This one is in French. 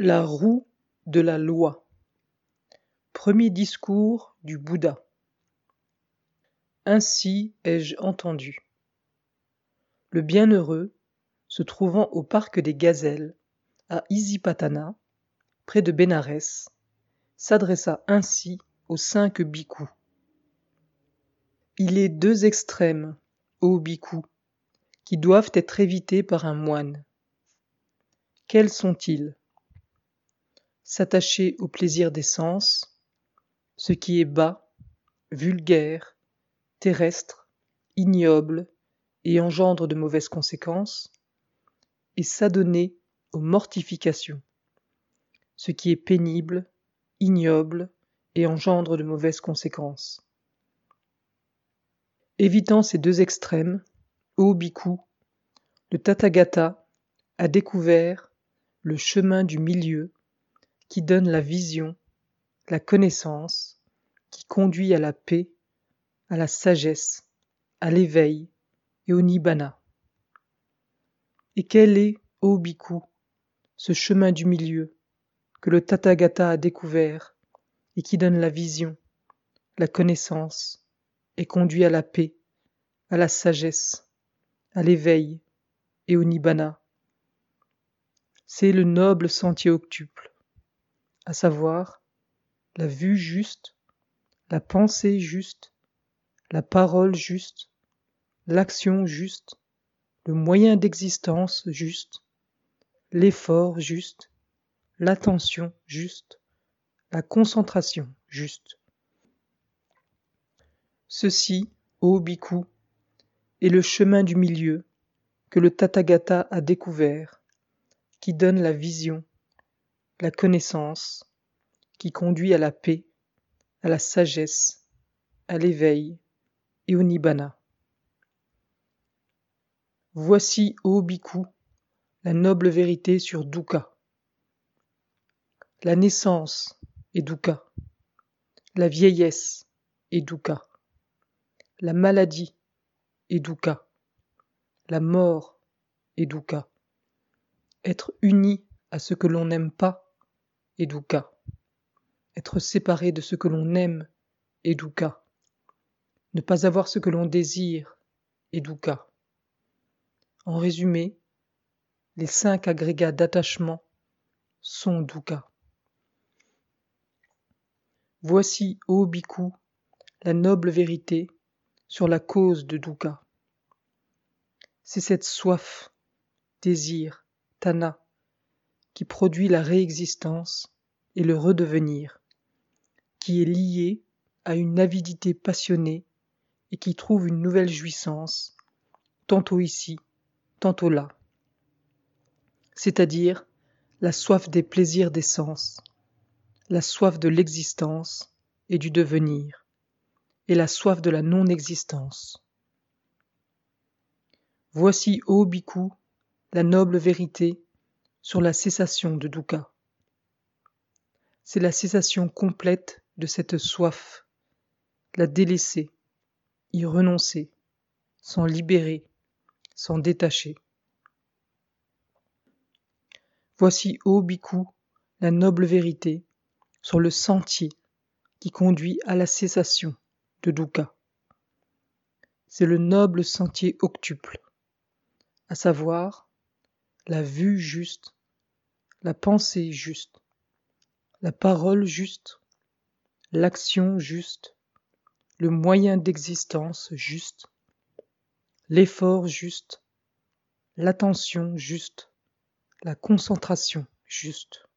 La roue de la loi. Premier discours du Bouddha. Ainsi ai-je entendu. Le bienheureux, se trouvant au parc des gazelles, à Isipatana, près de Bénarès, s'adressa ainsi aux cinq bhikkhus. Il est deux extrêmes, ô bhikkhus, qui doivent être évités par un moine. Quels sont-ils? S'attacher au plaisir des sens, ce qui est bas, vulgaire, terrestre, ignoble et engendre de mauvaises conséquences, et s'adonner aux mortifications, ce qui est pénible, ignoble et engendre de mauvaises conséquences. Évitant ces deux extrêmes, ô bhikkhu, le Tathagata a découvert le chemin du milieu qui donne la vision, la connaissance, qui conduit à la paix, à la sagesse, à l'éveil et au nibbana. Et quel est, ô bhikkhu, ce chemin du milieu que le Tathagata a découvert et qui donne la vision, la connaissance et conduit à la paix, à la sagesse, à l'éveil et au nibbana? C'est le noble sentier octuple, à savoir la vue juste, la pensée juste, la parole juste, l'action juste, le moyen d'existence juste, l'effort juste, l'attention juste, la concentration juste. Ceci, ô bhikkhu, est le chemin du milieu que le Tathagata a découvert, qui donne la vision, la connaissance, qui conduit à la paix, à la sagesse, à l'éveil et au nibbana. Voici, ô bhikkhu, la noble vérité sur dukkha. La naissance est dukkha. La vieillesse est dukkha. La maladie est dukkha. La mort est dukkha. Être uni à ce que l'on n'aime pas dukkha. Être séparé de ce que l'on aime est dukkha. Ne pas avoir ce que l'on désire est dukkha. En résumé, les cinq agrégats d'attachement sont dukkha. Voici, ô bhikkhu, la noble vérité sur la cause de dukkha. C'est cette soif, désir, tana, qui produit la réexistence et le redevenir, qui est liée à une avidité passionnée et qui trouve une nouvelle jouissance, tantôt ici, tantôt là, c'est-à-dire la soif des plaisirs des sens, la soif de l'existence et du devenir, et la soif de la non-existence. Voici, ô bhikkhu, la noble vérité sur la cessation de dukkha. C'est la cessation complète de cette soif, la délaisser, y renoncer, s'en libérer, s'en détacher. Voici, ô bhikkhu, la noble vérité sur le sentier qui conduit à la cessation de dukkha. C'est le noble sentier octuple, à savoir la vue juste, la pensée juste, la parole juste, l'action juste, le moyen d'existence juste, l'effort juste, l'attention juste, la concentration juste.